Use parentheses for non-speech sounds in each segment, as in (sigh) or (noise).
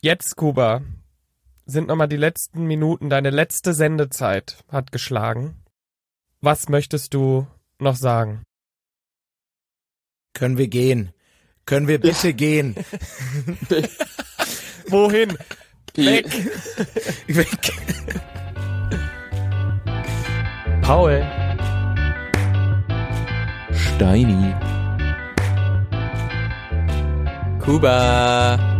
Jetzt, Kuba, sind nochmal die letzten Minuten, deine letzte Sendezeit hat geschlagen. Was möchtest du noch sagen? Können wir gehen? Können wir bitte (laughs) gehen? (laughs) Wohin? Weg! (laughs) Weg. Paul. Steini. Kuba.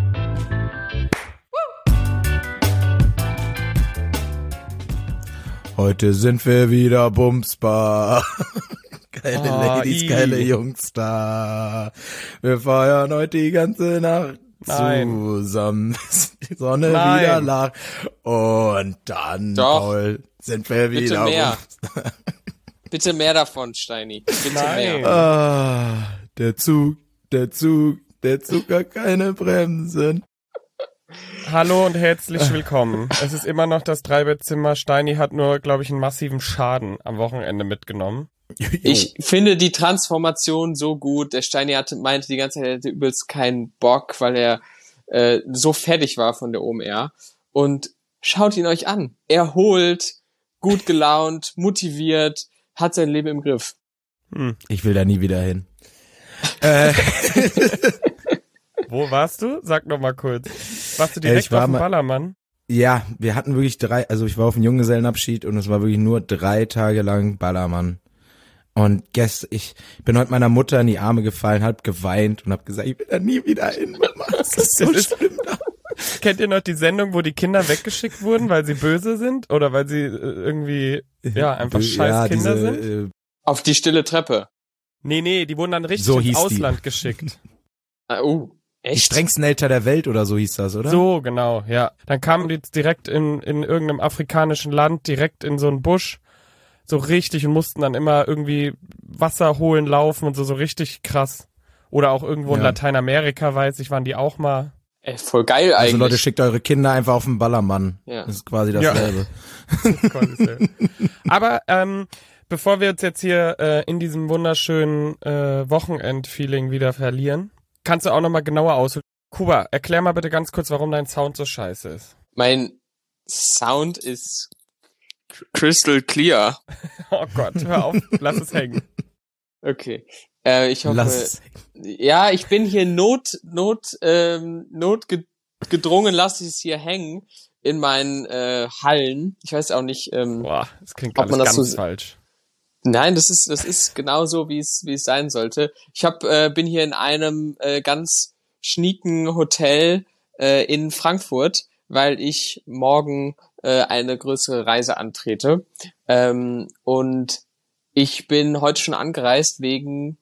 Heute sind wir wieder Bumsbar. (laughs) Geile Oh, Ladies, i. geile Jungs da. Wir feiern heute die ganze Nacht Nein. zusammen, bis (laughs) die Sonne Nein. wieder lacht. Und dann, Doch. Paul, sind wir Bitte wieder mehr. Bumsbar. Bitte mehr davon, Steini. Bitte Nein. mehr. (laughs) Ah, der Zug, der Zug, der Zug hat keine Bremsen. Hallo und herzlich willkommen. Es ist immer noch das Dreibettzimmer. Steini hat nur, glaube ich, einen massiven Schaden am Wochenende mitgenommen. Ich finde die Transformation so gut. Der Steini hatte, meinte die ganze Zeit, er hätte übelst keinen Bock, weil er äh, so fertig war von der OMR. Und schaut ihn euch an. Erholt, gut gelaunt, motiviert, hat sein Leben im Griff. Hm. Ich will da nie wieder hin. äh, (laughs) Wo warst du? Sag noch mal kurz. Warst du Äh, direkt ich war auf dem mal- Ballermann? ja, wir hatten wirklich drei, also ich war auf dem Junggesellenabschied und es war wirklich nur drei Tage lang Ballermann. Und gestern, ich bin heute meiner Mutter in die Arme gefallen, hab geweint und hab gesagt, ich will da nie wieder hin, Mama. (laughs) Das ist so Das ist- schlimm da. Kennt ihr noch die Sendung, wo die Kinder weggeschickt wurden, weil sie böse sind? Oder weil sie äh, irgendwie, ja, einfach scheiß ja, Kinder diese, sind? Äh, Auf die stille Treppe. Nee, nee, die wurden dann richtig So ins hieß die. Ausland geschickt. (laughs) Ah, uh, die echt? strengsten Eltern der Welt oder so hieß das, oder? So, genau, ja. Dann kamen die jetzt direkt in, in irgendeinem afrikanischen Land, direkt in so einen Busch, so richtig und mussten dann immer irgendwie Wasser holen, laufen und so, so richtig krass. Oder auch irgendwo in Ja. Lateinamerika, weiß ich, waren die auch mal. Ey, voll geil Also eigentlich. Leute, schickt eure Kinder einfach auf den Ballermann. Ja. Das ist quasi Ja. dasselbe. (laughs) Aber ähm, bevor wir uns jetzt hier äh, in diesem wunderschönen äh, Wochenend-Feeling wieder verlieren, kannst du auch nochmal genauer aus. Kuba, erklär mal bitte ganz kurz, warum dein Sound so scheiße ist. mein Sound ist crystal clear. (laughs) Oh Gott, hör auf, lass es hängen. Okay. Äh, ich hoffe, Lass es. ja, ich bin hier not, not, ähm, notgedrungen, lasse ich es hier hängen in meinen äh, Hallen. Ich weiß auch nicht. Ähm, Boah, das klingt Ob alles man das ganz so- falsch. Nein, das ist das ist genauso wie es wie es sein sollte. Ich hab, äh, bin hier in einem äh, ganz schnieken Hotel äh, in Frankfurt, weil ich morgen äh, eine größere Reise antrete. Ähm, und ich bin heute schon angereist wegen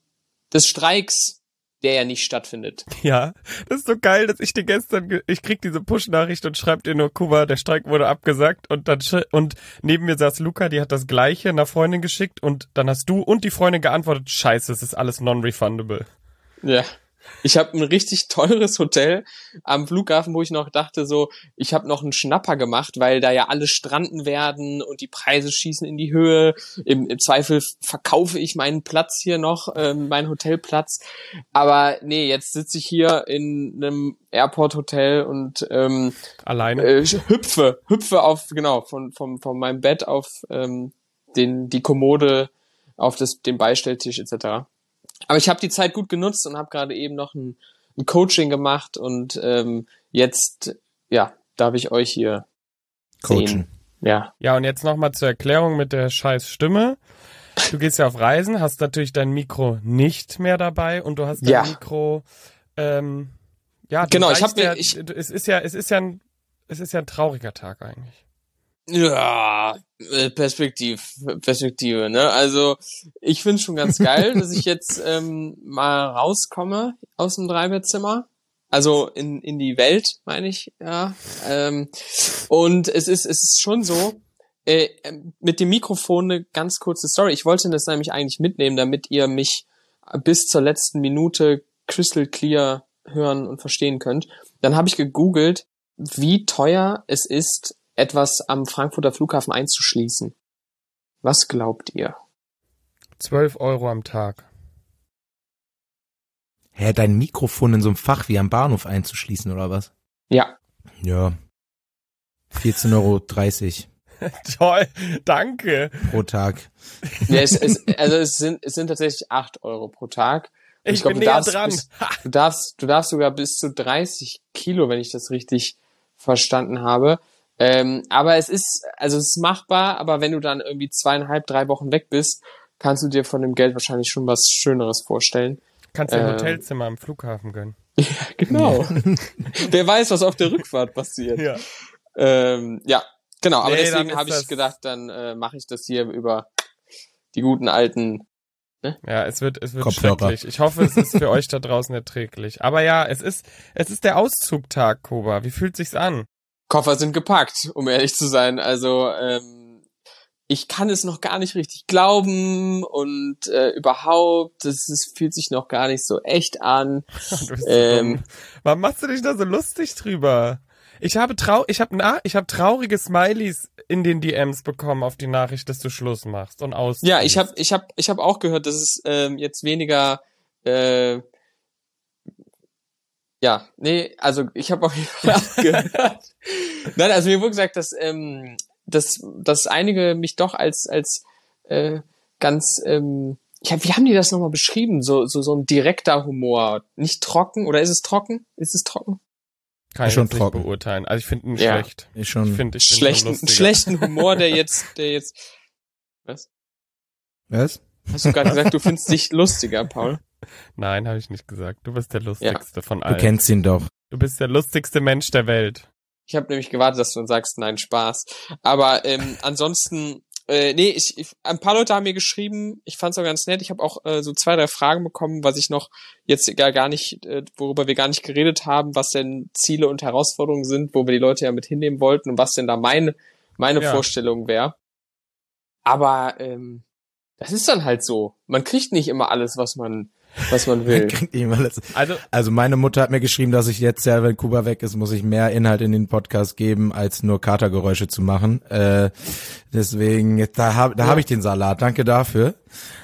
des Streiks, der ja nicht stattfindet. Ja, das ist so geil, dass ich dir gestern, ge- ich krieg diese Push-Nachricht und schreib dir nur, Kuba, der Streik wurde abgesagt und dann, und neben mir saß Luca, die hat das gleiche einer Freundin geschickt und dann hast du und die Freundin geantwortet, scheiße, es ist alles non-refundable. Ja. Ich habe ein richtig teures Hotel am Flughafen, wo ich noch dachte, so, ich habe noch einen Schnapper gemacht, weil da ja alle stranden werden und die Preise schießen in die Höhe. Im, im Zweifel verkaufe ich meinen Platz hier noch, ähm, meinen Hotelplatz. Aber nee, jetzt sitze ich hier in einem Airport-Hotel und ähm, Alleine. äh, hüpfe, hüpfe auf, genau, von, von, von meinem Bett auf ähm, den, die Kommode, auf das, den Beistelltisch etc. Aber ich habe die Zeit gut genutzt und habe gerade eben noch ein, ein Coaching gemacht und ähm, jetzt, ja, darf ich euch hier Coachen. sehen. Ja, Ja, und jetzt nochmal zur Erklärung mit der scheiß Stimme. Du gehst ja auf Reisen, hast natürlich dein Mikro nicht mehr dabei und du hast dein Ja. Mikro, ähm, ja, Genau, ich reichst hab mir- ja, ich- es ist ja, es ist ja ein, es ist ja ein trauriger Tag eigentlich. Ja, äh, Perspektiv, Perspektive, ne? Also ich find's schon ganz geil, dass ich jetzt ähm, mal rauskomme aus dem Dreibettzimmer. Also in, in die Welt, meine ich, ja. Ähm, und es ist, es ist schon so, äh, mit dem Mikrofon eine ganz kurze Story. Ich wollte das nämlich eigentlich mitnehmen, damit ihr mich bis zur letzten Minute crystal clear hören und verstehen könnt. Dann habe ich gegoogelt, wie teuer es ist, etwas am Frankfurter Flughafen einzuschließen. Was glaubt ihr? 12 Euro am Tag. Hä, dein Mikrofon in so einem Fach wie am Bahnhof einzuschließen oder was? Ja, Ja. 14,30 Euro (laughs) Toll, danke. pro Tag. Ja, es, es, also es sind, es sind tatsächlich acht Euro pro Tag. Und Ich, glaub, bin du näher darfst dran. Bis, du darfst, du darfst sogar bis zu 30 Kilo, wenn ich das richtig verstanden habe. Ähm, aber es ist, also es ist machbar, aber wenn du dann irgendwie zweieinhalb, drei Wochen weg bist, kannst du dir von dem Geld wahrscheinlich schon was Schöneres vorstellen. Kannst dir ein Ähm. Hotelzimmer am Flughafen gönnen. (laughs) Genau. (laughs) Wer weiß, was auf der Rückfahrt passiert. Ja. Ähm, ja, genau. Aber Nee, dann deswegen habe ich gedacht, dann äh, mache ich das hier über die guten alten. Ja, es wird, es wird Kopfhörer. schrecklich. Ich hoffe, es ist für (laughs) euch da draußen erträglich. Aber ja, es ist, es ist der Auszugtag, Koba. Wie fühlt sich's an? Koffer sind gepackt, um ehrlich zu sein. Also ähm, ich kann es noch gar nicht richtig glauben und äh, überhaupt, es fühlt sich noch gar nicht so echt an. (laughs) Ähm. Warum machst du dich da so lustig drüber? Ich habe trau ich habe na ich habe traurige Smileys in den DMs bekommen auf die Nachricht, dass du Schluss machst und aus. Ja, ich habe ich hab, ich hab auch gehört, dass es ähm, jetzt weniger äh, ja, nee, also ich habe auf jeden Fall (laughs) auch gehört. Nein, also mir wurde gesagt, dass, ähm, dass, dass einige mich doch als, als äh, ganz, ähm, ja, wie haben die das nochmal beschrieben? So, so, so ein direkter Humor. Nicht trocken, oder ist es trocken? Ist es trocken? kann ich schon trocken. beurteilen. Also ich finde ihn Ja. schlecht. Ich schon. finde ich bin schon Schlechten, schlechten Humor, der jetzt, der jetzt. Was? Was? Hast du gerade gesagt, du findest dich lustiger, Paul? (laughs) Nein, habe ich nicht gesagt. Du bist der lustigste von Du allen. kennst ihn doch. Du bist der lustigste Mensch der Welt. Ich habe nämlich gewartet, dass du dann sagst, nein, Spaß. Aber ähm, ansonsten, äh, nee, ich, ich, ein paar Leute haben mir geschrieben, ich fand's auch ganz nett. Ich habe auch äh, so zwei, drei Fragen bekommen, was ich noch jetzt gar, gar nicht, äh, worüber wir gar nicht geredet haben, was denn Ziele und Herausforderungen sind, wo wir die Leute ja mit hinnehmen wollten und was denn da meine, meine Ja. Vorstellung wäre. Aber ähm, das ist dann halt so. Man kriegt nicht immer alles, was man, was man (laughs) will. Kriegt ihm alles. Also Also meine Mutter hat mir geschrieben, dass ich jetzt ja, wenn Kuba weg ist, muss ich mehr Inhalt in den Podcast geben, als nur Katergeräusche zu machen. Äh, deswegen, da habe da Ja. hab ich den Salat. Danke dafür.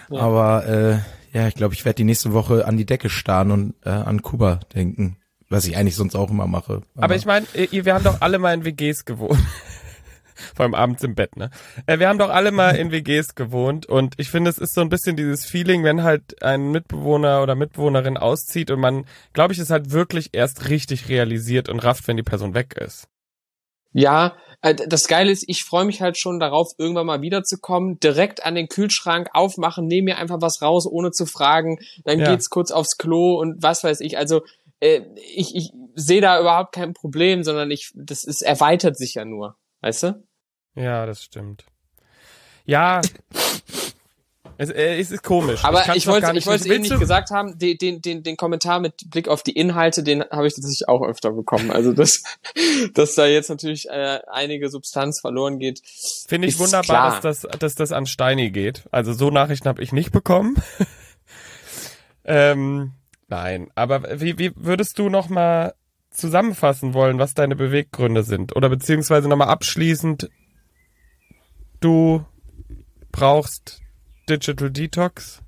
Ja. Aber äh, ja, ich glaube, ich werde die nächste Woche an die Decke starren und äh, an Kuba denken. Was ich eigentlich sonst auch immer mache. Aber ich meine, wir haben doch alle mal in WGs gewohnt. (laughs) Vor allem abends im Bett, ne? Äh, Wir haben doch alle mal in WGs gewohnt und ich finde, es ist so ein bisschen dieses Feeling, wenn halt ein Mitbewohner oder Mitbewohnerin auszieht und man, glaube ich, es halt wirklich erst richtig realisiert und rafft, wenn die Person weg ist. Ja, äh, das Geile ist, ich freue mich halt schon darauf, irgendwann mal wiederzukommen, direkt an den Kühlschrank aufmachen, nehme mir einfach was raus, ohne zu fragen, dann Ja. geht's kurz aufs Klo und was weiß ich. Also äh, ich, ich sehe da überhaupt kein Problem, sondern ich, das ist erweitert sich ja nur, weißt du? Ja, das stimmt. Ja. (laughs) Es, äh, es ist komisch. Aber ich noch wollte, ich wollte eben nicht gesagt haben, den, den, den, den Kommentar mit Blick auf die Inhalte, den habe ich tatsächlich auch öfter bekommen. Also dass, (laughs) dass da jetzt natürlich äh, einige Substanz verloren geht. Finde ich wunderbar, klar. dass das, dass das an Steini geht. Also so Nachrichten habe ich nicht bekommen. (laughs) ähm, nein, aber wie, wie würdest du noch mal zusammenfassen wollen, was deine Beweggründe sind? Oder beziehungsweise noch mal abschließend, du brauchst Digital Detox?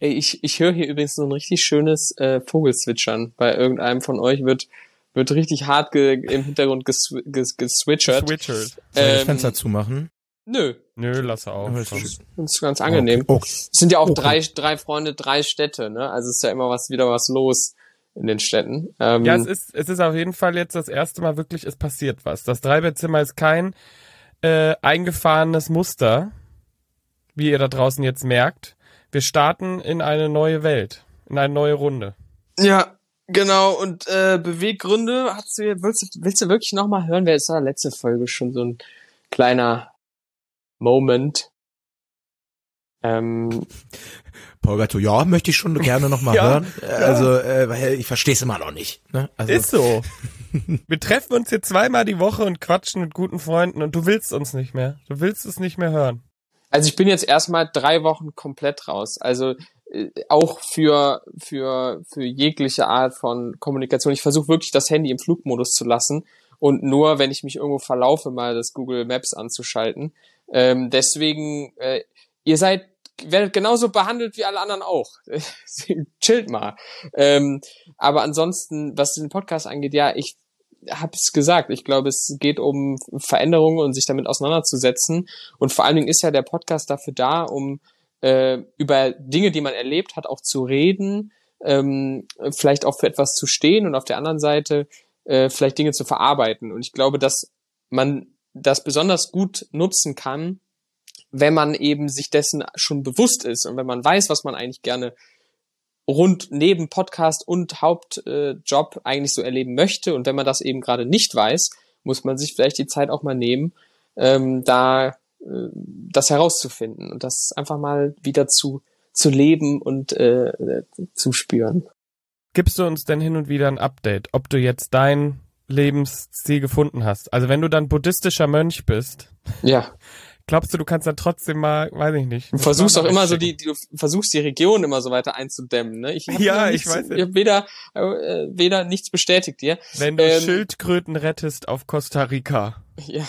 Ey, ich, ich höre hier übrigens so ein richtig schönes äh, Vogelzwitschern. Bei irgendeinem von euch wird, wird richtig hart ge im Hintergrund gesw ges geswitchert. Switchers. Soll ich das Ähm, Fenster zumachen? Nö, Nö, lass auf. Komm. ist- das ist ganz angenehm. Okay. Oh, Es sind ja auch Okay. drei, drei Freunde, drei Städte, ne? Also es ist ja immer was wieder was los in den Städten. Ähm, Ja, es ist, es ist auf jeden Fall jetzt das erste Mal wirklich, es passiert was. Das Dreibettzimmer ist kein äh, eingefahrenes Muster, wie ihr da draußen jetzt merkt. Wir starten in eine neue Welt, in eine neue Runde. Ja, genau. Und äh, Beweggründe, hast du, willst, du- willst du wirklich nochmal hören? Wer ist da letzte Folge schon so ein kleiner Moment? Ähm, Paul Gatto, ja, möchte ich schon (laughs) gerne noch mal Ja, hören. Also, äh, weil ich verstehe es immer noch nicht. Ne? Also, Ist so. (laughs) Wir treffen uns hier zweimal die Woche und quatschen mit guten Freunden und du willst uns nicht mehr. Du willst es nicht mehr hören. also ich bin jetzt erstmal drei Wochen komplett raus. Also äh, auch für, für, für jegliche Art von Kommunikation. Ich versuche wirklich das Handy im Flugmodus zu lassen und nur, wenn ich mich irgendwo verlaufe, mal das Google Maps anzuschalten. Ähm, deswegen, äh, ihr seid werdet genauso behandelt wie alle anderen auch. (laughs) Chillt mal. Ähm, aber ansonsten, was den Podcast angeht, ja, ich habe es gesagt. Ich glaube, es geht um Veränderungen und sich damit auseinanderzusetzen. Und vor allen Dingen ist ja der Podcast dafür da, um äh, über Dinge, die man erlebt hat, auch zu reden, ähm, vielleicht auch für etwas zu stehen und auf der anderen Seite äh, vielleicht Dinge zu verarbeiten. Und ich glaube, dass man das besonders gut nutzen kann, wenn man eben sich dessen schon bewusst ist und wenn man weiß, was man eigentlich gerne rund neben Podcast und Hauptjob äh, eigentlich so erleben möchte. Und wenn man das eben gerade nicht weiß, muss man sich vielleicht die Zeit auch mal nehmen, ähm, da äh, das herauszufinden und das einfach mal wieder zu, zu leben und äh, zu spüren. Gibst du uns denn hin und wieder ein Update, ob du jetzt dein Lebensziel gefunden hast? Also wenn du dann buddhistischer Mönch bist, ja. Glaubst du, du kannst da trotzdem mal, weiß ich nicht. Du versuchst auch immer so die, du versuchst die Region immer so weiter einzudämmen, ne? Ich ja, nichts, ich weiß. Ich hab weder, äh, weder nichts bestätigt dir. Wenn du ähm, Schildkröten rettest auf Costa Rica. Ja.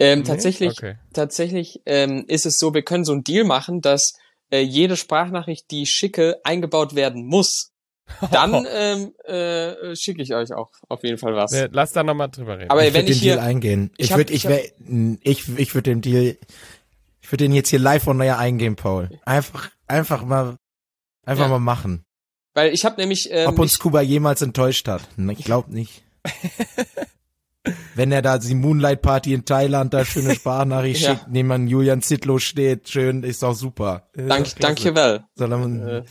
Ähm, nee? tatsächlich, okay. tatsächlich ähm, ist es so, wir können so einen Deal machen, dass äh, jede Sprachnachricht, die ich schicke, eingebaut werden muss. (laughs) Dann ähm, äh, schicke ich euch auch auf jeden Fall was. Lass da nochmal drüber reden. Aber ich wenn ich den hier Deal eingehen. Ich, ich würde ich wär, ich ich würde den Deal ich würde den jetzt hier live on air eingehen, Paul. Einfach einfach mal einfach ja. mal machen. Weil ich habe nämlich ähm, ob uns Kuba jemals enttäuscht hat. Ich glaube nicht. (laughs) Wenn er da die Moonlight Party in Thailand da schöne (laughs) Sprachnachricht ja. schickt, neben man Julian Zitlo steht, schön, ist auch super. Dank, danke well. Äh,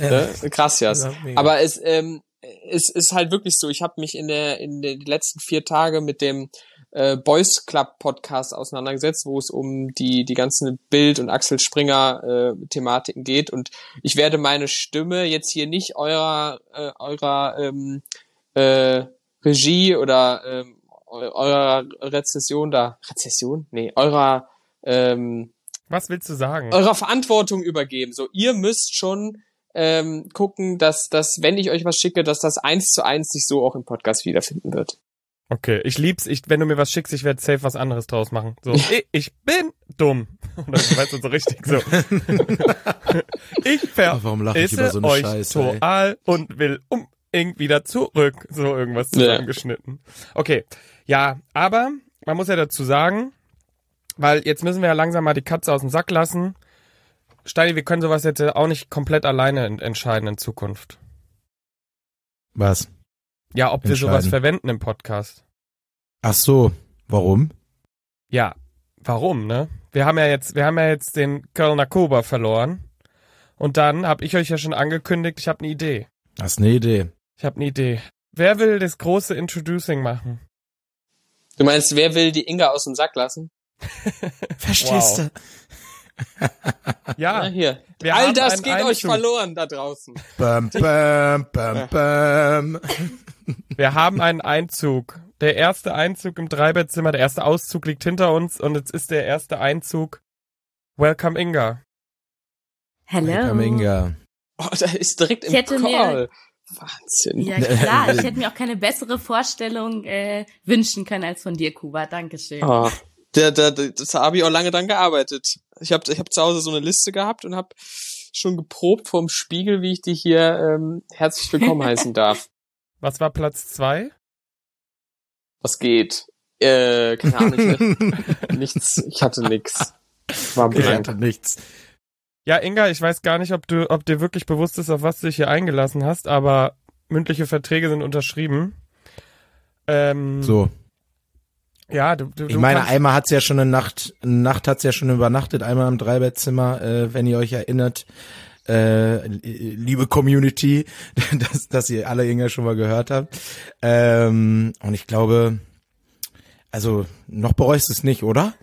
äh, krass, ja. Aber es, ähm, es ist halt wirklich so, ich habe mich in der in den letzten vier Tage mit dem äh, Boys Club Podcast auseinandergesetzt, wo es um die die ganzen Bild und Axel Springer äh, Thematiken geht und ich werde meine Stimme jetzt hier nicht eurer äh, eurer ähm, äh, Regie oder ähm, eurer Rezession da, Rezession? Nee, eurer, ähm, Was willst du sagen? Eurer Verantwortung übergeben. So, ihr müsst schon ähm, gucken, dass, dass, wenn ich euch was schicke, dass das eins zu eins sich so auch im Podcast wiederfinden wird. Okay, ich lieb's. Ich, wenn du mir was schickst, ich werde safe was anderes draus machen. So, (laughs) ich, ich bin dumm. (laughs) Oder weißt du so richtig so. (laughs) ich vermisse so euch Scheiße, total und will um irgendwie da zurück. So irgendwas zusammengeschnitten. Ja. Okay. Ja, aber man muss ja dazu sagen, weil jetzt müssen wir ja langsam mal die Katze aus dem Sack lassen. Steini, wir können sowas jetzt auch nicht komplett alleine entscheiden in Zukunft. Was? Ja, ob wir sowas verwenden im Podcast. Ach so, warum? Ja, warum, ne? Wir haben ja jetzt, wir haben ja jetzt den Kölner Koba verloren. Und dann habe ich euch ja schon angekündigt, ich habe eine Idee. Hast eine Idee? Ich habe eine Idee. Wer will das große Introducing machen? Du meinst, wer will die Inga aus dem Sack lassen? (laughs) Verstehst du? Ja, hier. All das geht Einzug. euch verloren da draußen. Bam, bam, bam, bam. Wir haben einen Einzug. Der erste Einzug im Dreibettzimmer, der erste Auszug liegt hinter uns und jetzt ist der erste Einzug. Welcome Inga. Hello. Welcome Inga. Oh, da ist direkt im Call. Wahnsinn. Ja (laughs) klar, ich hätte mir auch keine bessere Vorstellung äh, wünschen können als von dir, Kuba. Dankeschön. Oh, der, der, der, das habe ich auch lange dran gearbeitet. Ich habe ich hab zu Hause so eine Liste gehabt und habe schon geprobt vorm Spiegel, wie ich dich hier ähm, herzlich willkommen heißen (laughs) darf. Was war Platz zwei? Was geht? Äh, keine Ahnung. (laughs) nichts. Ich hatte nix. War blank. Ich hatte nichts. Ja, Inga, ich weiß gar nicht, ob du, ob dir wirklich bewusst ist, auf was du dich hier eingelassen hast, aber mündliche Verträge sind unterschrieben. Ähm, so. Ja, du, du Ich meine, einmal hat's ja schon eine Nacht, eine Nacht hat's ja schon übernachtet, einmal im Dreibettzimmer, äh, wenn ihr euch erinnert, äh, liebe Community, (laughs) dass, dass ihr alle Inga schon mal gehört habt. Ähm, und ich glaube, also noch bereust es nicht, oder?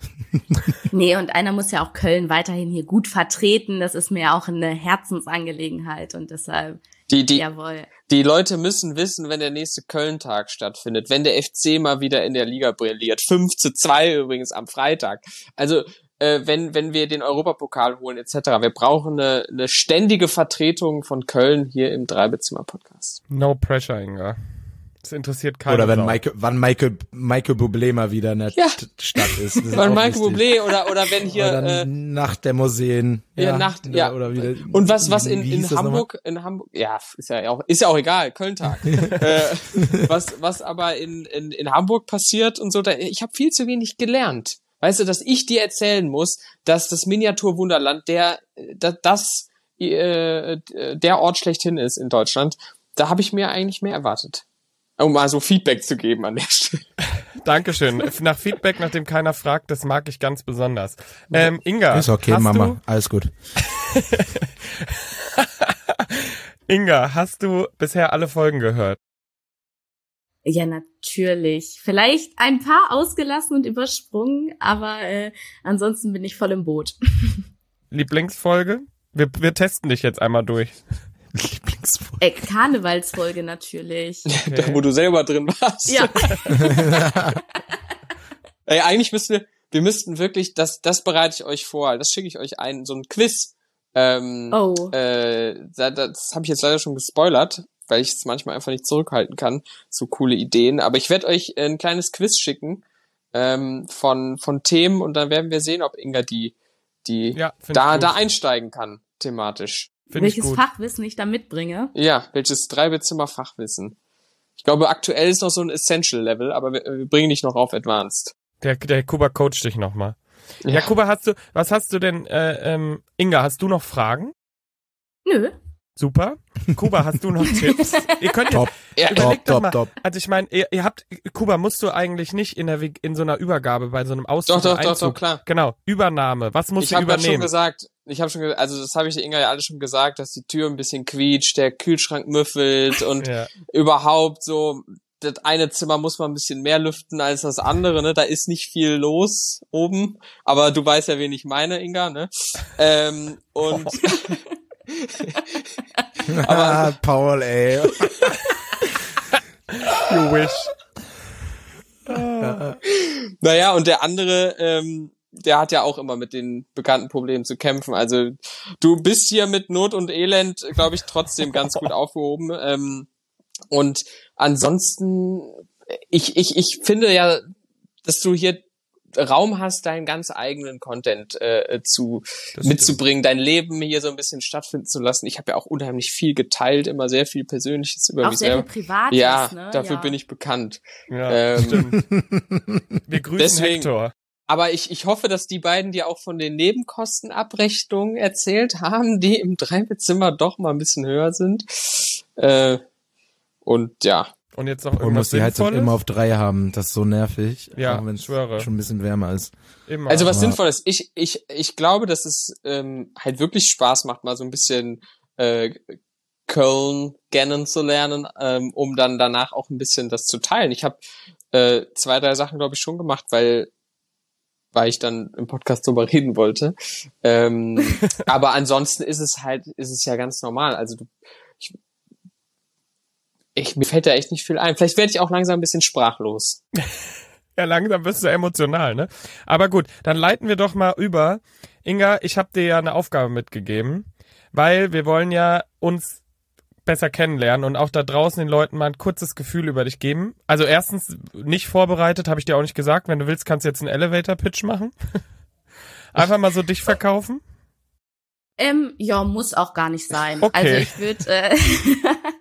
(laughs) nee, und einer muss ja auch Köln weiterhin hier gut vertreten. Das ist mir auch eine Herzensangelegenheit und deshalb. Die, die, jawohl. Die Leute müssen wissen, wenn der nächste Köln-Tag stattfindet, wenn der FC mal wieder in der Liga brilliert. 5 zu 2 übrigens am Freitag. Also äh, wenn, wenn wir den Europapokal holen etc. Wir brauchen eine, eine ständige Vertretung von Köln hier im Dreibezimmer-Podcast. No pressure, Inga. Das interessiert keinen. Oder wenn Sau. Michael, wann Michael, Michael Bublé mal wieder in der Ja. Stadt ist. (laughs) Ist auch Michael wichtig. Bublé oder, oder wenn hier, oder äh, Nacht der Museen. Ja, Nacht, ja. Oder wieder, Und was, was in, in? Hamburg, in Hamburg, ja, ist ja auch, ist ja auch egal, Köln-Tag. (laughs) äh, was, was aber in, in, in Hamburg passiert und so, da, ich habe viel zu wenig gelernt. Weißt du, dass ich dir erzählen muss, dass das Miniaturwunderland der, da- das, äh, der Ort schlechthin ist in Deutschland, da habe ich mir eigentlich mehr erwartet. Um mal so Feedback zu geben an der Stelle. (laughs) Dankeschön. Nach Feedback, nach dem keiner fragt, das mag ich ganz besonders. Ähm, Inga. Ist okay, hast Mama. Alles gut. Du, (laughs) Inga, hast du bisher alle Folgen gehört? Ja, natürlich. Vielleicht ein paar ausgelassen und übersprungen, aber äh, ansonsten bin ich voll im Boot. (laughs) Lieblingsfolge? Wir, wir testen dich jetzt einmal durch. (laughs) Lieblingsfolge. Äh, Karnevalsfolge natürlich. (laughs) Da, wo du selber drin warst. Ja, (laughs) Ey, eigentlich müssten wir, wir müssten wirklich, das, das bereite ich euch vor, das schicke ich euch ein, so ein Quiz. Ähm, oh. äh, da- das habe ich jetzt leider schon gespoilert, weil ich es manchmal einfach nicht zurückhalten kann, so coole Ideen. Aber ich werde euch ein kleines Quiz schicken ähm, von, von Themen und dann werden wir sehen, ob Inga die, die Ja, da, da einsteigen kann, thematisch. Find ich Welches gut. Fachwissen ich da mitbringe. Ja, welches Dreibezimmer Fachwissen. Ich glaube, aktuell ist noch so ein Essential-Level, aber wir, wir bringen dich noch auf Advanced. Der, der Kuba coacht dich nochmal. Ja. Kuba, hast du, was hast du denn, äh, ähm, Inga, hast du noch Fragen? Nö. Super. Kuba, hast du noch (laughs) Tipps? Ihr könnt Top. Ja, Überleg Top, doch top, mal. top. Also ich meine, ihr, ihr habt, Kuba, musst du eigentlich nicht in der in so einer Übergabe bei so einem Auszug Doch, doch, und doch, Einzug. doch, klar. Genau, Übernahme. Was musst ich du habe ja schon übernehmen? gesagt, ich habe schon, ge- also das habe ich der Inga ja alles schon gesagt, dass die Tür ein bisschen quietscht, der Kühlschrank müffelt (laughs) und Ja. überhaupt so, das eine Zimmer muss man ein bisschen mehr lüften als das andere, ne? Da ist nicht viel los oben, aber du weißt ja, wen ich meine, Inga, ne? Ähm, und (laughs) Ah, Paul, ey. You wish. naja, und der andere, ähm, der hat ja auch immer mit den bekannten Problemen zu kämpfen. Also du bist hier mit Not und Elend, glaube ich, trotzdem ganz gut aufgehoben. Ähm, und ansonsten, ich, ich, ich finde ja, dass du hier Raum hast, deinen ganz eigenen Content äh, zu Das mitzubringen, dein Leben hier so ein bisschen stattfinden zu lassen. Ich habe ja auch unheimlich viel geteilt, immer sehr viel Persönliches über Auch mich sehr viel selber. Privates, Ja, ne? dafür ja. bin ich bekannt. Ja, Ähm, stimmt. (laughs) Wir grüßen deswegen- Hector. Aber ich, ich hoffe, dass die beiden dir auch von den Nebenkostenabrechnungen erzählt haben, die im Dreibezimmer doch mal ein bisschen höher sind. Äh, und ja, Und jetzt noch Und irgendwas muss die Heizung Sinnvolles? immer auf drei haben. Das ist so nervig. Ja, auch wenn's schwöre. schon ein bisschen wärmer ist. Immer. also was Aber- Sinnvolles. Ich, ich, ich glaube, dass es ähm, halt wirklich Spaß macht, mal so ein bisschen äh, Köln kennenzulernen, ähm, um dann danach auch ein bisschen das zu teilen. Ich habe äh, zwei, drei Sachen, glaube ich, schon gemacht, weil weil ich dann im Podcast drüber reden wollte. Ähm, (laughs) aber ansonsten ist es halt, ist es ja ganz normal. Also du, ich, mir fällt da echt nicht viel ein. Vielleicht werde ich auch langsam ein bisschen sprachlos. (laughs) Ja, langsam wirst du emotional, ne? Aber gut, dann leiten wir doch mal über. Inga, ich habe dir ja eine Aufgabe mitgegeben, weil wir wollen ja uns besser kennenlernen und auch da draußen den Leuten mal ein kurzes Gefühl über dich geben. Also erstens, nicht vorbereitet, habe ich dir auch nicht gesagt. Wenn du willst, kannst du jetzt einen Elevator-Pitch machen. (laughs) Einfach mal so dich verkaufen. Ähm, ja, muss auch gar nicht sein. Okay. Also ich würde, äh, (laughs)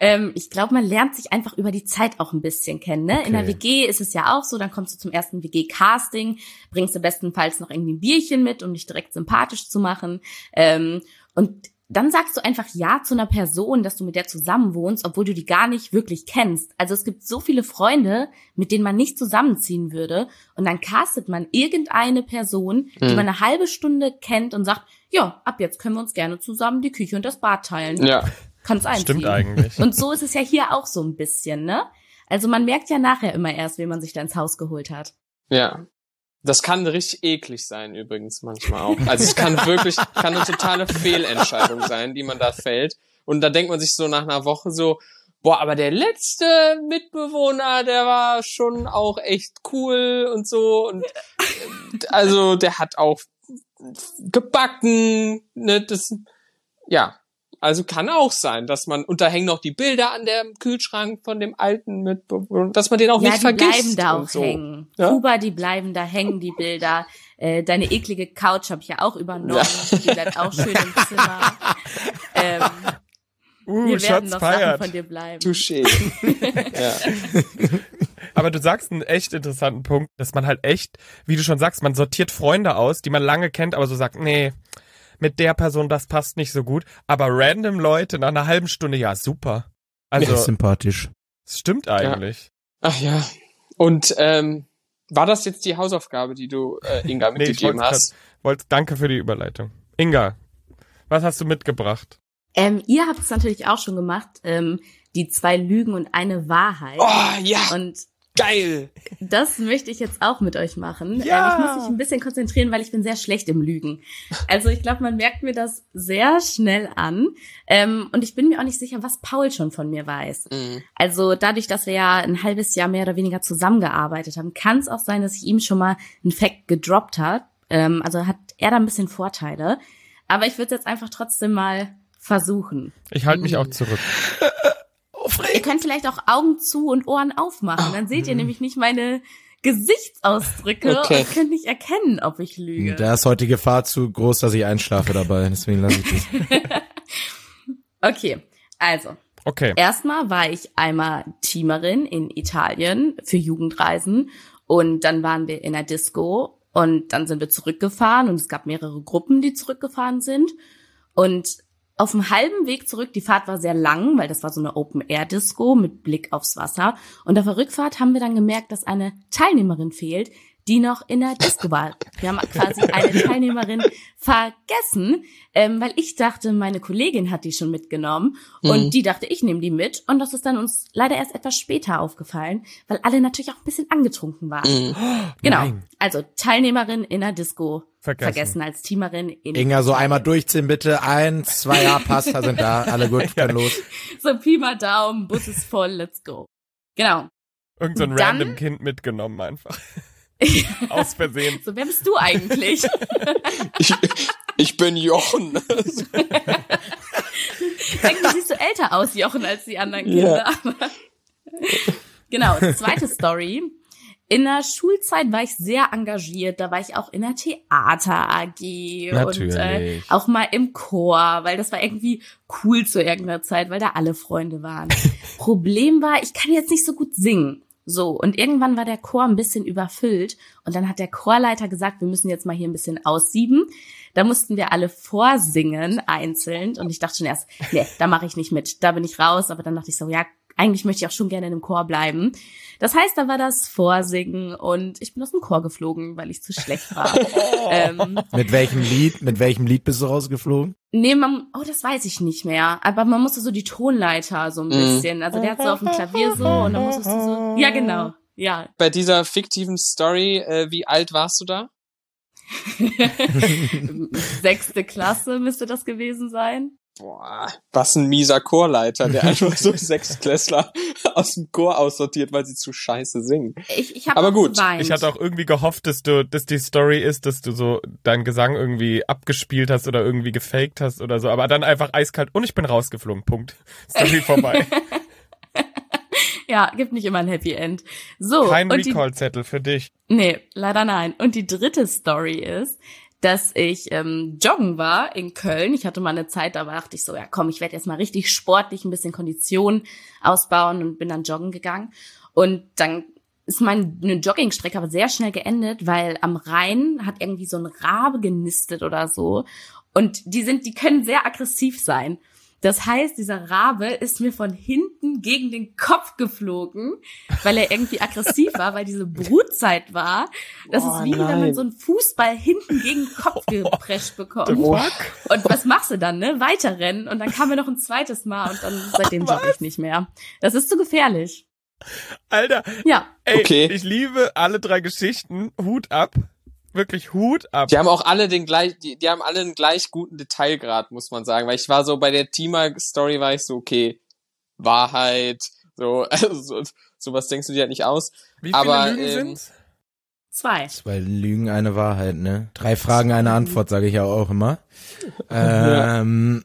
ähm, ich glaube, man lernt sich einfach über die Zeit auch ein bisschen kennen. Ne? In der Okay. WG ist es ja auch so, dann kommst du zum ersten WG-Casting, bringst du bestenfalls noch irgendwie ein Bierchen mit, um dich direkt sympathisch zu machen. Ähm, und dann sagst du einfach Ja zu einer Person, dass du mit der zusammen wohnst, obwohl du die gar nicht wirklich kennst. Also es gibt so viele Freunde, mit denen man nicht zusammenziehen würde. Und dann castet man irgendeine Person, die Hm. man eine halbe Stunde kennt und sagt, ja, ab jetzt können wir uns gerne zusammen die Küche und das Bad teilen. Ja, Kannst einziehen. Stimmt eigentlich. Und so ist es ja hier auch so ein bisschen, ne? Also man merkt ja nachher immer erst, wen man sich da ins Haus geholt hat. ja. Das kann richtig eklig sein übrigens manchmal auch. Also es kann wirklich, kann eine totale Fehlentscheidung sein, die man da fällt. Und da denkt man sich so nach einer Woche so, boah, aber der letzte Mitbewohner, der war schon auch echt cool und so. Und äh, also der hat auch gebacken, ne, das, ja. Also kann auch sein, dass man, und da hängen noch die Bilder an dem Kühlschrank von dem alten Mitbewohner, dass man den auch ja, nicht die vergisst. bleiben da auch so. hängen. Ja? Kuba, die bleiben da hängen, die Bilder. Äh, deine eklige Couch habe ich ja auch übernommen. Die bleibt auch schön im Zimmer. (laughs) Ähm, Uh, wir werden Shots noch Sachen feiert. von dir bleiben. Touché. (laughs) ja. (laughs) Aber du sagst einen echt interessanten Punkt, dass man halt echt, wie du schon sagst, man sortiert Freunde aus, die man lange kennt, aber so sagt, nee, mit der Person, das passt nicht so gut. Aber random Leute nach einer halben Stunde, ja, super. Also, Also, sympathisch. es stimmt eigentlich. Ach ja. Und ähm, war das jetzt die Hausaufgabe, die du äh, Inga (laughs) Nee, ich mitgegeben wollte hast? Wollt, danke für die Überleitung. Inga, was hast du mitgebracht? Ähm, ihr habt es natürlich auch schon gemacht. Ähm, die zwei Lügen und eine Wahrheit. Oh ja, Und geil. das möchte ich jetzt auch mit euch machen. Ja. Ähm, ich muss mich ein bisschen konzentrieren, weil ich bin sehr schlecht im Lügen. Also ich glaube, man merkt mir das sehr schnell an. Ähm, und ich bin mir auch nicht sicher, was Paul schon von mir weiß. Mhm. Also dadurch, dass wir ja ein halbes Jahr mehr oder weniger zusammengearbeitet haben, kann es auch sein, dass ich ihm schon mal einen Fact gedroppt hat. Ähm, also hat er da ein bisschen Vorteile. Aber ich würde es jetzt einfach trotzdem mal versuchen. Ich halte mich Mm. auch zurück. (laughs) Ihr könnt vielleicht auch Augen zu und Ohren aufmachen. Dann seht ihr nämlich nicht meine Gesichtsausdrücke Okay. und könnt nicht erkennen, ob ich lüge. Da ist heute die Gefahr zu groß, dass ich einschlafe dabei. Deswegen lasse ich das. (laughs) Okay, also Okay. Erstmal war ich einmal Teamerin in Italien für Jugendreisen und dann waren wir in der Disco und dann sind wir zurückgefahren und es gab mehrere Gruppen, die zurückgefahren sind und auf dem halben Weg zurück, die Fahrt war sehr lang, weil das war so eine Open-Air-Disco mit Blick aufs Wasser. Und auf der Rückfahrt haben wir dann gemerkt, dass eine Teilnehmerin fehlt, die noch in der Disco war. Wir haben quasi eine (laughs) Teilnehmerin vergessen, ähm, weil ich dachte, meine Kollegin hat die schon mitgenommen und Mhm. die dachte, ich nehme die mit. Und das ist dann uns leider erst etwas später aufgefallen, weil alle natürlich auch ein bisschen angetrunken waren. Mhm. Genau. Nein. Also Teilnehmerin in der Disco Vergessen. vergessen, als Teamerin in Inga, so einmal durchziehen bitte. Eins, zwei, ja, passt, da sind da. Alle gut, kann los. So Pi mal Daumen, Bus ist voll, let's go. Genau. Irgend so ein Dann- random Kind mitgenommen einfach. Aus (laughs) Versehen. So, wer bist du eigentlich? (laughs) Ich, ich bin Jochen. (laughs) Eigentlich siehst du älter aus, Jochen, als die anderen Ja. Kinder. Aber genau, zweite Story. In der Schulzeit war ich sehr engagiert. Da war ich auch in der Theater AG und äh, Natürlich. auch mal im Chor, weil das war irgendwie cool zu irgendeiner Zeit, weil da alle Freunde waren. Problem war, ich kann jetzt nicht so gut singen. So, und irgendwann war der Chor ein bisschen überfüllt und dann hat der Chorleiter gesagt, wir müssen jetzt mal hier ein bisschen aussieben. Da mussten wir alle vorsingen, einzeln. Und ich dachte schon erst, nee, da mache ich nicht mit, da bin ich raus. Aber dann dachte ich so, ja, eigentlich möchte ich auch schon gerne in einem Chor bleiben. Das heißt, da war das Vorsingen und ich bin aus dem Chor geflogen, weil ich zu schlecht war. (laughs) ähm, Mit welchem Lied, mit welchem Lied bist du rausgeflogen? Nee, man, oh, das weiß ich nicht mehr. Aber man musste so die Tonleiter so ein Mhm. bisschen. Also der hat so auf dem Klavier so und dann musstest du so. Ja, genau. Ja. Bei dieser fiktiven Story, äh, wie alt warst du da? (laughs) Sechste Klasse müsste das gewesen sein. Boah, was ein mieser Chorleiter, der einfach so (laughs) Sechstklässler aus dem Chor aussortiert, weil sie zu scheiße singen. Ich, ich habe Aber gut, geweint. Ich hatte auch irgendwie gehofft, dass du, dass die Story ist, dass du so deinen Gesang irgendwie abgespielt hast oder irgendwie gefaked hast oder so, aber dann einfach eiskalt und ich bin rausgeflogen. Punkt. Story (laughs) vorbei. Ja, gibt nicht immer ein Happy End. So. Kein und die, Recall-Zettel für dich. Nee, leider nein. Und die dritte Story ist, dass ich ähm, joggen war in Köln. Ich hatte mal eine Zeit, da dachte ich so, ja komm, ich werde jetzt mal richtig sportlich ein bisschen Kondition ausbauen und bin dann joggen gegangen. Und dann ist meine Joggingstrecke aber sehr schnell geendet, weil am Rhein hat irgendwie so ein Rabe genistet oder so. Und die sind, die können sehr aggressiv sein. Das heißt, dieser Rabe ist mir von hinten gegen den Kopf geflogen, weil er irgendwie aggressiv war, weil diese Brutzeit war. Das Oh, ist wie wenn nein. man so einen Fußball hinten gegen den Kopf (laughs) geprescht bekommt. Oh. Und was machst du dann, ne? Weiterrennen. Und dann kam er noch ein zweites Mal und dann seitdem jogge ich nicht mehr. Das ist zu gefährlich. Alter, Ja. ey, Okay. ich liebe alle drei Geschichten. Hut ab. Wirklich Hut ab. Die haben auch alle den gleich, die, die haben alle einen gleich guten Detailgrad, muss man sagen. Weil ich war so bei der Teamer-Story war ich so, okay, Wahrheit, so, also, (laughs) so, sowas denkst du dir halt nicht aus. Wie viele aber, Lügen ähm, sind's? Zwei. Zwei Lügen, eine Wahrheit, ne? Drei Fragen, eine Antwort, sage ich ja auch immer. (laughs) Ähm,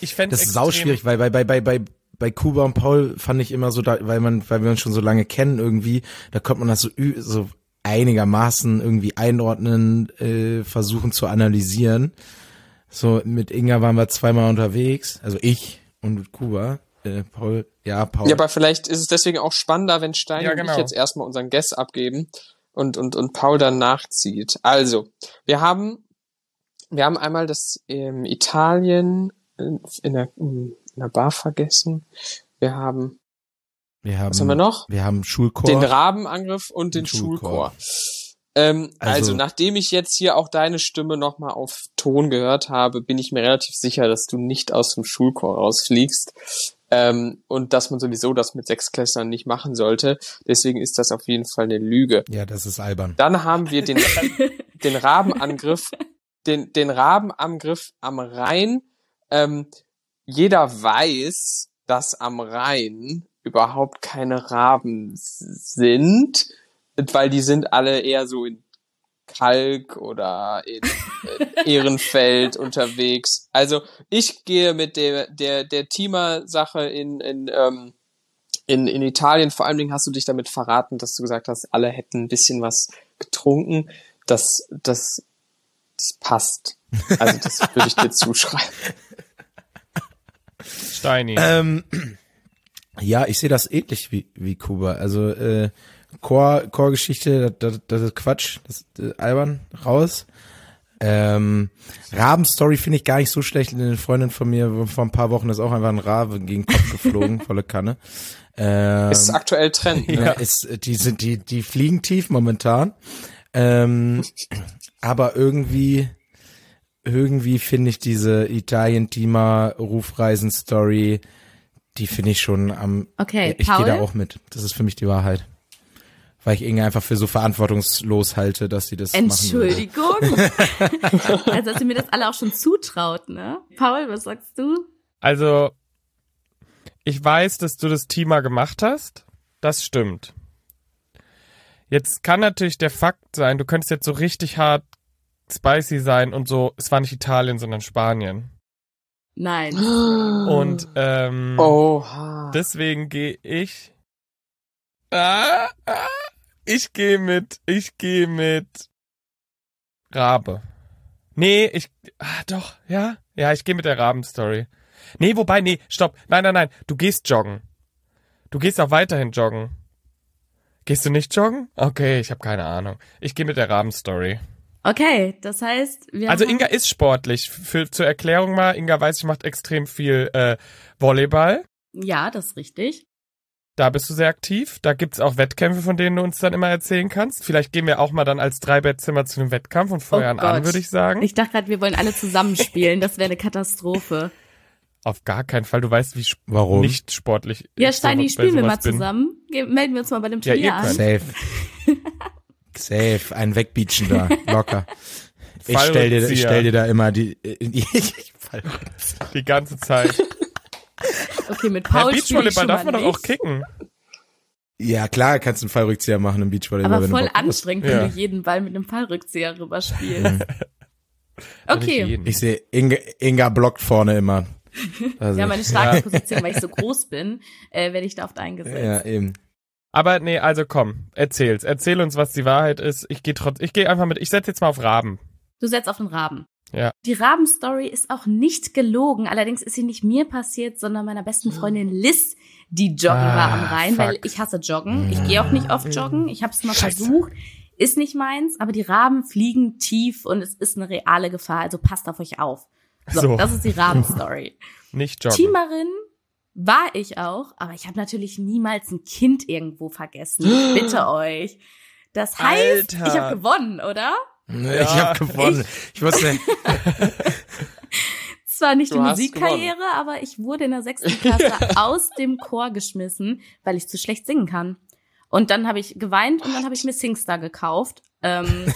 ich fände Das ist sau schwierig, weil bei, bei, bei, bei, bei Kuba und Paul fand ich immer so, da, weil man, weil wir uns schon so lange kennen irgendwie, da konnte man das so, ü- so einigermaßen irgendwie einordnen, äh, versuchen zu analysieren. So, mit Inga waren wir zweimal unterwegs, also ich und mit Kuba, äh, Paul, ja, Paul. Ja, aber vielleicht ist es deswegen auch spannender, wenn Stein Ja, und genau. ich jetzt erstmal unseren Guess abgeben und, und, und Paul dann nachzieht. Also, wir haben, wir haben einmal das ähm, Italien in, in, der, in der Bar vergessen. Wir haben, wir haben, was haben wir noch? Wir haben Schulchor. Den Rabenangriff und den Den Schulchor. Schulchor. Ähm, also, Also- nachdem ich jetzt hier auch deine Stimme nochmal auf Ton gehört habe, bin ich mir relativ sicher, dass du nicht aus dem Schulchor rausfliegst. Ähm, und dass man sowieso das mit Sechsklässlern nicht machen sollte. Deswegen ist das auf jeden Fall eine Lüge. ja, das ist albern. Dann haben wir den, (laughs) den Rabenangriff, den, den Rabenangriff am Rhein. Ähm, jeder weiß, dass am Rhein überhaupt keine Raben sind, weil die sind alle eher so in Kalk oder in, in Ehrenfeld (laughs) unterwegs. Also ich gehe mit der der der Teamer-Sache in in ähm, in, in Italien, vor allen Dingen hast du dich damit verraten, dass du gesagt hast, alle hätten ein bisschen was getrunken. Das, das, das passt. Also das würde ich dir (laughs) zuschreiben. Steini. Ähm, ja, ich sehe das ähnlich wie, wie Kuba. Also äh, Chor, Chorgeschichte, das, das, ist Quatsch, das ist äh, albern, raus. Ähm, Rabenstory finde ich gar nicht so schlecht. Eine Freundin von mir vor ein paar Wochen ist auch einfach ein Rabe gegen den Kopf geflogen, (laughs) volle Kanne. Ähm, Ist aktuell Trend. Ne? ja. ist, die sind, die, die fliegen tief momentan. Ähm, aber irgendwie, irgendwie finde ich diese Italien-Teamer-Rufreisen-Story, die finde ich schon am, Okay, ich gehe da auch mit. Das ist für mich die Wahrheit. Weil ich irgendwie einfach für so verantwortungslos halte, dass sie das machen. würde. Entschuldigung. (laughs) also, dass ihr mir das alle auch schon zutraut, ne? Paul, was sagst du? Also, ich weiß, dass du das Thema gemacht hast. Das stimmt. Jetzt kann natürlich der Fakt sein, du könntest jetzt so richtig hart spicy sein und so, es war nicht Italien, sondern Spanien. Nein. Und ähm, Oha. deswegen gehe ich. Ah, ah, ich gehe mit, ich gehe mit Rabe. Nee, ich. Ah, doch, ja. Ja, ich gehe mit der Raben-Story. Nee, wobei, nee, stopp. Nein, nein, nein. Du gehst joggen. Du gehst auch weiterhin joggen. Gehst du nicht joggen? Okay, ich habe keine Ahnung. Ich gehe mit der Raben-Story. Okay, das heißt, wir Also haben, Inga ist sportlich. Für, zur Erklärung mal, Inga weiß, ich macht extrem viel äh, Volleyball. Ja, das ist richtig. Da bist du sehr aktiv. Da gibt's auch Wettkämpfe, von denen du uns dann immer erzählen kannst. Vielleicht gehen wir auch mal dann als Dreibettzimmer zu einem Wettkampf und feuern Oh an, würde ich sagen. Ich dachte gerade, wir wollen alle zusammenspielen. Das wäre eine Katastrophe. (laughs) Auf gar keinen Fall. Du weißt, wie Warum? nicht sportlich Ja, ich Steini, so, spielen wir mal bin. zusammen. Ge melden wir uns mal bei dem Ja, Turnier ihr an. könnt. Safe. (laughs) Safe. Ein Wegbeachen da. Locker. (laughs) Ich stell dir, ich stell dir da immer die, (laughs) ich fall Die ganze Zeit. Okay, mit Ja, Paul ich Beachvolleyball darf man doch auch nicht. kicken. Ja, klar, kannst du einen Fallrückzieher machen im Beachvolleyball. Aber wenn du voll anstrengend, Ja. wenn du jeden Ball mit einem Fallrückzieher rüberspielst. (laughs) okay. Ich sehe, Inga, Inga blockt vorne immer. Also, Ja, meine starke Position, weil ich so groß bin, äh, werde ich da oft eingesetzt. ja, eben. Aber nee, also komm, erzähl's. Erzähl uns, was die Wahrheit ist. Ich gehe trotz, ich gehe einfach mit, ich setz jetzt mal auf Raben. Du setzt auf den Raben. Ja. Die Raben-Story ist auch nicht gelogen. Allerdings ist sie nicht mir passiert, sondern meiner besten Freundin Liz, die joggen Ah, war am Rhein, weil fuck. ich hasse Joggen. Ich gehe auch nicht oft joggen. Ich habe es mal Scheiße. versucht. Ist nicht meins, aber die Raben fliegen tief und es ist eine reale Gefahr. Also passt auf euch auf. So, So. das ist die Raben-Story. (laughs) Nicht joggen. Teamerin war ich auch, aber ich habe natürlich niemals ein Kind irgendwo vergessen. Ich bitte (gasps) euch. Das heißt, Alter. ich habe gewonnen, oder? Ich habe gewonnen. Ich, wusste, (laughs) Zwar nicht Du die Musikkarriere, aber ich wurde in der sechsten Klasse (laughs) aus dem Chor geschmissen, weil ich zu schlecht singen kann. Und dann habe ich geweint und dann habe ich mir Singstar gekauft. Ähm,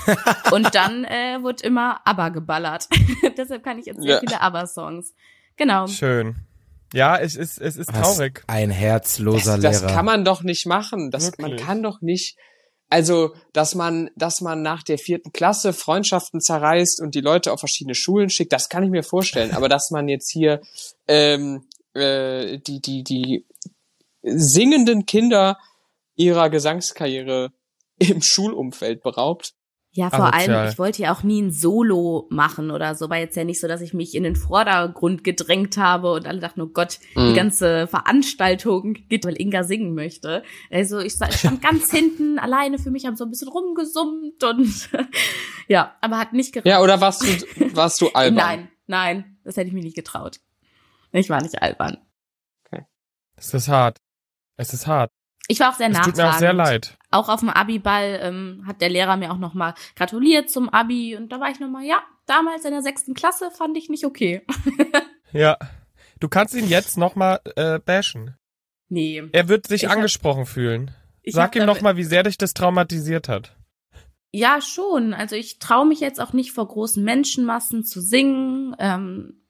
und dann (laughs) äh, wurde immer ABBA geballert. Deshalb kann ich jetzt sehr Ja. viele ABBA-Songs. Genau. Schön. Ja, es ist, es ist was traurig. ein herzloser Das, das Lehrer. kann man doch nicht machen. Das, man kann doch nicht also, dass man, dass man nach der vierten Klasse Freundschaften zerreißt und die Leute auf verschiedene Schulen schickt, das kann ich mir vorstellen. Aber dass man jetzt hier ähm, äh, die, die, die singenden Kinder ihrer Gesangskarriere im Schulumfeld beraubt. Ja, vor Asozial. allem, ich wollte ja auch nie ein Solo machen oder so. War jetzt ja nicht so, dass ich mich in den Vordergrund gedrängt habe und alle dachten, oh Gott, die Mhm. ganze Veranstaltung geht, weil Inga singen möchte. Also ich sta- stand ganz hinten alleine für mich, haben so ein bisschen rumgesummt und (laughs) ja, aber hat nicht gereicht. Ja, oder warst du, warst du (laughs) albern? Nein, nein, das hätte ich mir nicht getraut. Ich war nicht albern. Es ist hart. Es ist hart. Ich war auch sehr Es nachtragend. tut mir auch sehr leid. Auch auf dem Abiball ähm, hat der Lehrer mir auch nochmal gratuliert zum Abi und da war ich nochmal, ja, damals in der sechsten Klasse fand ich nicht okay. (laughs) Ja. Du kannst ihn jetzt nochmal äh, bashen. Nee. Er wird sich Ich hab- angesprochen fühlen. Sag ihm nochmal, wie sehr dich das traumatisiert hat. Ja, schon. Also ich traue mich jetzt auch nicht vor großen Menschenmassen zu singen. Ähm,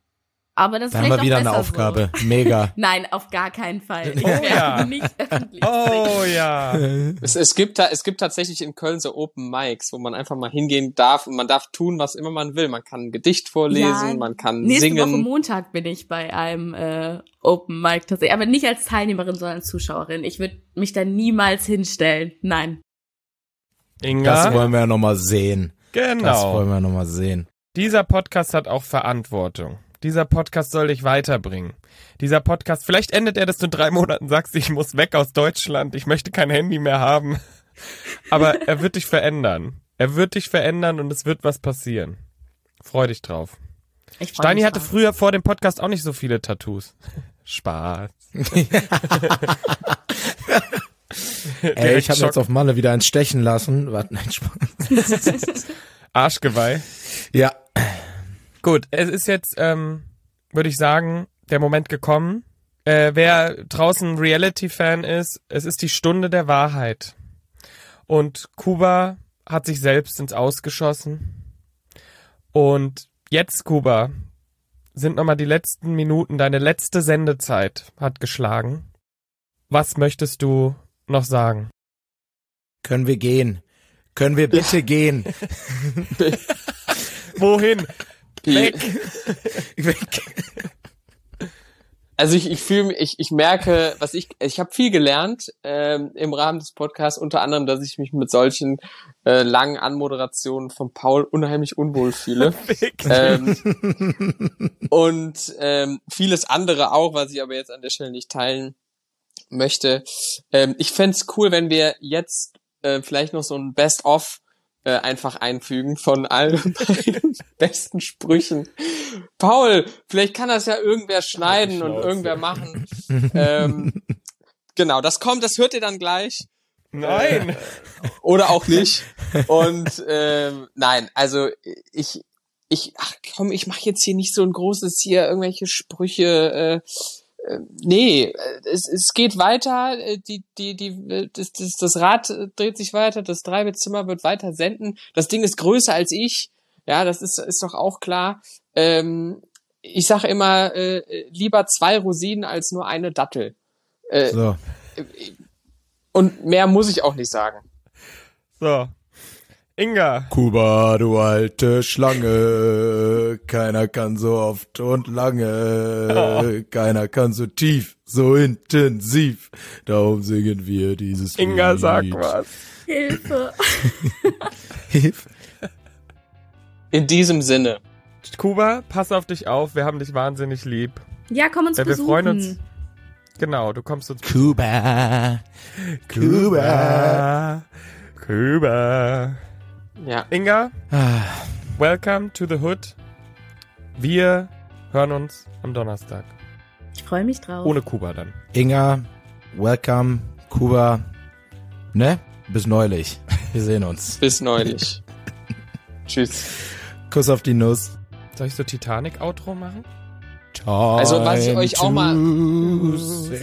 aber das ist Da haben wir vielleicht wieder auch eine Aufgabe. (laughs) Mega. So. Nein, auf gar keinen Fall. (laughs) Ich Oh ja. (laughs) nicht öffentlich. Oh ja. Es, es gibt da, es gibt tatsächlich in Köln so Open Mics, wo man einfach mal hingehen darf und man darf tun, was immer man will. Man kann ein Gedicht vorlesen, Ja, man kann Nächste Woche singen. Montag bin ich bei einem äh, Open Mic tatsächlich, aber nicht als Teilnehmerin, sondern als Zuschauerin. Ich würde mich da niemals hinstellen. Nein. Inga. Das wollen wir ja nochmal sehen. Das wollen genau. wir nochmal sehen. Dieser Podcast hat auch Verantwortung. Dieser Podcast soll dich weiterbringen. Dieser Podcast, vielleicht endet er, dass du in drei Monaten sagst, ich muss weg aus Deutschland, ich möchte kein Handy mehr haben. (laughs) Aber er wird dich verändern. Er wird dich verändern und es wird was passieren. Freu dich drauf. Ich freu Steini mich hatte drauf. früher vor dem Podcast auch nicht so viele Tattoos. (laughs) Spaß. (laughs) Ey, ich habe jetzt auf Malle wieder einen stechen lassen. Warte, nein, Spaß. Arschgeweih. Ja. Gut, es ist jetzt, ähm, würde ich sagen, der Moment gekommen. Äh, wer draußen Reality-Fan ist, es ist die Stunde der Wahrheit. Und Kuba hat sich selbst ins Ausgeschossen. Und jetzt, Kuba, sind nochmal die letzten Minuten, deine letzte Sendezeit hat geschlagen. Was möchtest du noch sagen? Können wir gehen? Können wir bitte (laughs) gehen? (laughs) Wohin? Weg. (laughs) Weg. Also ich, ich fühle ich, ich merke, was ich, ich habe viel gelernt ähm, im Rahmen des Podcasts, unter anderem, dass ich mich mit solchen äh, langen Anmoderationen von Paul unheimlich unwohl fühle. (laughs) Ähm, und ähm, vieles andere auch, was ich aber jetzt an der Stelle nicht teilen möchte. Ähm, ich fänd's cool, wenn wir jetzt äh, vielleicht noch so ein Best-of äh, einfach einfügen von allen meinen (laughs) besten Sprüchen. Paul, vielleicht kann das ja irgendwer schneiden und irgendwer machen. ähm, genau, das kommt, das hört ihr dann gleich Nein. oder auch nicht. Und ähm, nein, also ich, ich, ach komm, ich mache jetzt hier nicht so ein großes hier irgendwelche Sprüche. Äh, äh, nee, äh, es, es geht weiter. äh, Die, die, die, äh, das, das, das Rad dreht sich weiter. Das Dreibettzimmer wird weiter senden. Das Ding ist größer als ich. Ja, das ist, ist doch auch klar. Ähm, ich sage immer, äh, lieber zwei Rosinen als nur eine Dattel. Äh, So. Und mehr muss ich auch nicht sagen. So. Inga. Kuba, du alte Schlange, keiner kann so oft und lange, (laughs) keiner kann so tief, so intensiv, darum singen wir dieses Inga, Lied. sag was. Hilfe. (laughs) Hilfe. In diesem Sinne. Kuba, pass auf dich auf, wir haben dich wahnsinnig lieb. Ja, komm uns Ja, wir besuchen. freuen uns. Genau, du kommst uns. Kuba, Kuba. Kuba. Ja. Inga, Ah, welcome to the hood. Wir hören uns am Donnerstag. Ich freue mich drauf. Ohne Kuba dann. Inga, welcome, Kuba, ne? Bis neulich. Wir sehen uns. (laughs) Bis neulich. (laughs) Tschüss. Kuss auf die Nuss. Soll ich so Titanic-Outro machen? Also, was ich euch auch mal-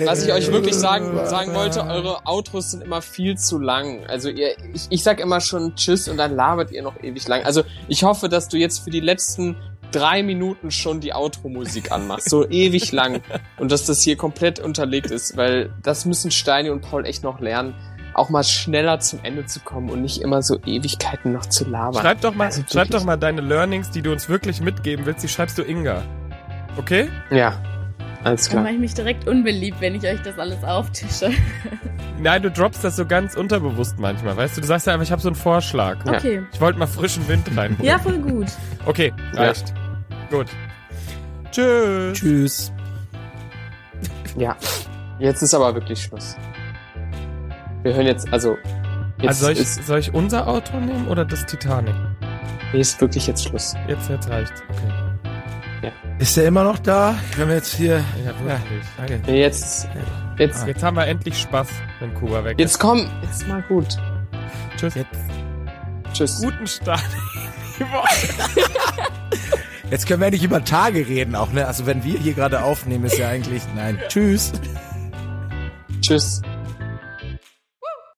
Was ich euch wirklich sagen, sagen wollte, eure Outros sind immer viel zu lang. Also ihr, ich, ich sag immer schon Tschüss und dann labert ihr noch ewig lang. Also ich hoffe, dass du jetzt für die letzten drei Minuten schon die Outro-Musik anmachst. So ewig lang. Und dass das hier komplett unterlegt ist, weil das müssen Steini und Paul echt noch lernen. auch mal schneller zum Ende zu kommen und nicht immer so Ewigkeiten noch zu labern. Schreib doch mal, Also schreib doch mal deine Learnings, die du uns wirklich mitgeben willst, die schreibst du Inga. Okay? Ja, alles Dann klar. mache ich mich direkt unbeliebt, wenn ich euch das alles auftische. (laughs) Nein, du droppst das so ganz unterbewusst manchmal, weißt du? Du sagst ja einfach, ich habe so einen Vorschlag. Ja. Okay. Ich wollte mal frischen Wind reinbringen. Ja, voll gut. Okay, Ja. reicht. Gut. Tschüss. Tschüss. Ja, jetzt ist aber wirklich Schluss. Wir hören jetzt, also, jetzt Also soll ich, ist, soll ich unser Auto nehmen oder das Titanic? nee, ist wirklich jetzt Schluss. Jetzt, jetzt reicht's. Okay. Ist er immer noch da? Können wir jetzt hier... Ja, wirklich. Danke. Nee, jetzt, jetzt, Jetzt haben wir endlich Spaß, wenn Kuba weg ist. jetzt komm, jetzt mal gut. Tschüss. Jetzt, Tschüss. Guten Start. (laughs) jetzt können wir endlich über Tage reden auch, ne? Also wenn wir hier gerade aufnehmen, ist ja eigentlich... Nein. Tschüss. Tschüss.